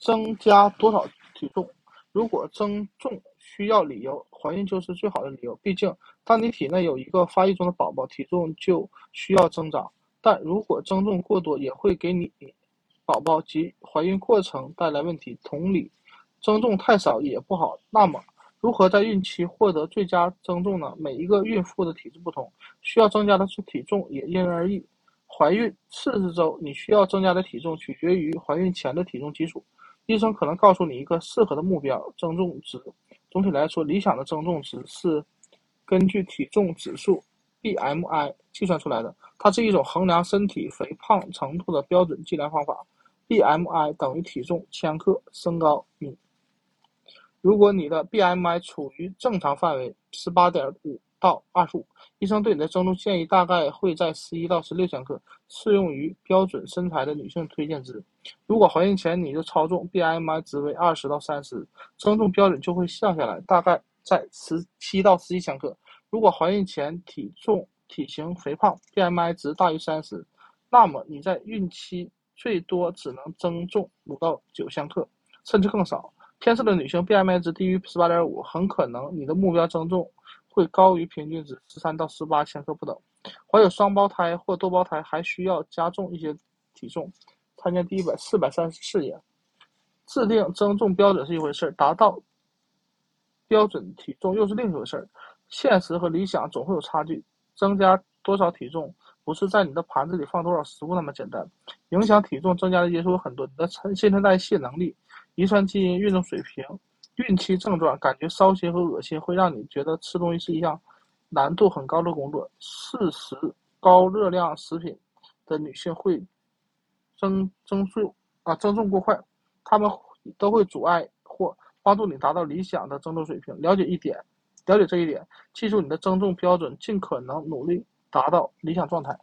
增加多少体重？如果增重需要理由，怀孕就是最好的理由。毕竟，当你体内有一个发育中的宝宝，体重就需要增长。但如果增重过多，也会给你宝宝及怀孕过程带来问题。同理，增重太少也不好。那么，如何在孕期获得最佳增重呢？每一个孕妇的体质不同，需要增加的是体重也因人而异。怀孕四十周，你需要增加的体重取决于怀孕前的体重基数。医生可能告诉你一个适合的目标增重值。总体来说，理想的增重值是根据体重指数 （BMI） 计算出来的。它是一种衡量身体肥胖程度的标准计量方法。BMI 等于体重千克身高米。如果你的 BMI 处于正常范围（十八点五）。到二十五，医生对你的增重建议大概会在十一到十六千克，适用于标准身材的女性推荐值。如果怀孕前你就超重，BMI 值为二十到三十，增重标准就会降下来，大概在十七到十一千克。如果怀孕前体重体型肥胖，BMI 值大于三十，那么你在孕期最多只能增重五到九千克，甚至更少。偏瘦的女性 BMI 值低于十八点五，很可能你的目标增重。会高于平均值十三到十八千克不等。怀有双胞胎或多胞胎还需要加重一些体重。参见第一百四百三十四页。制定增重标准是一回事儿，达到标准体重又是另一回事儿。现实和理想总会有差距。增加多少体重不是在你的盘子里放多少食物那么简单。影响体重增加的因素有很多，你的新陈代谢能力、遗传基因、运动水平。孕期症状感觉烧心和恶心，会让你觉得吃东西是一项难度很高的工作。适食高热量食品的女性会增增重啊增重过快，她们都会阻碍或帮助你达到理想的增重水平。了解一点，了解这一点，记住你的增重标准，尽可能努力达到理想状态。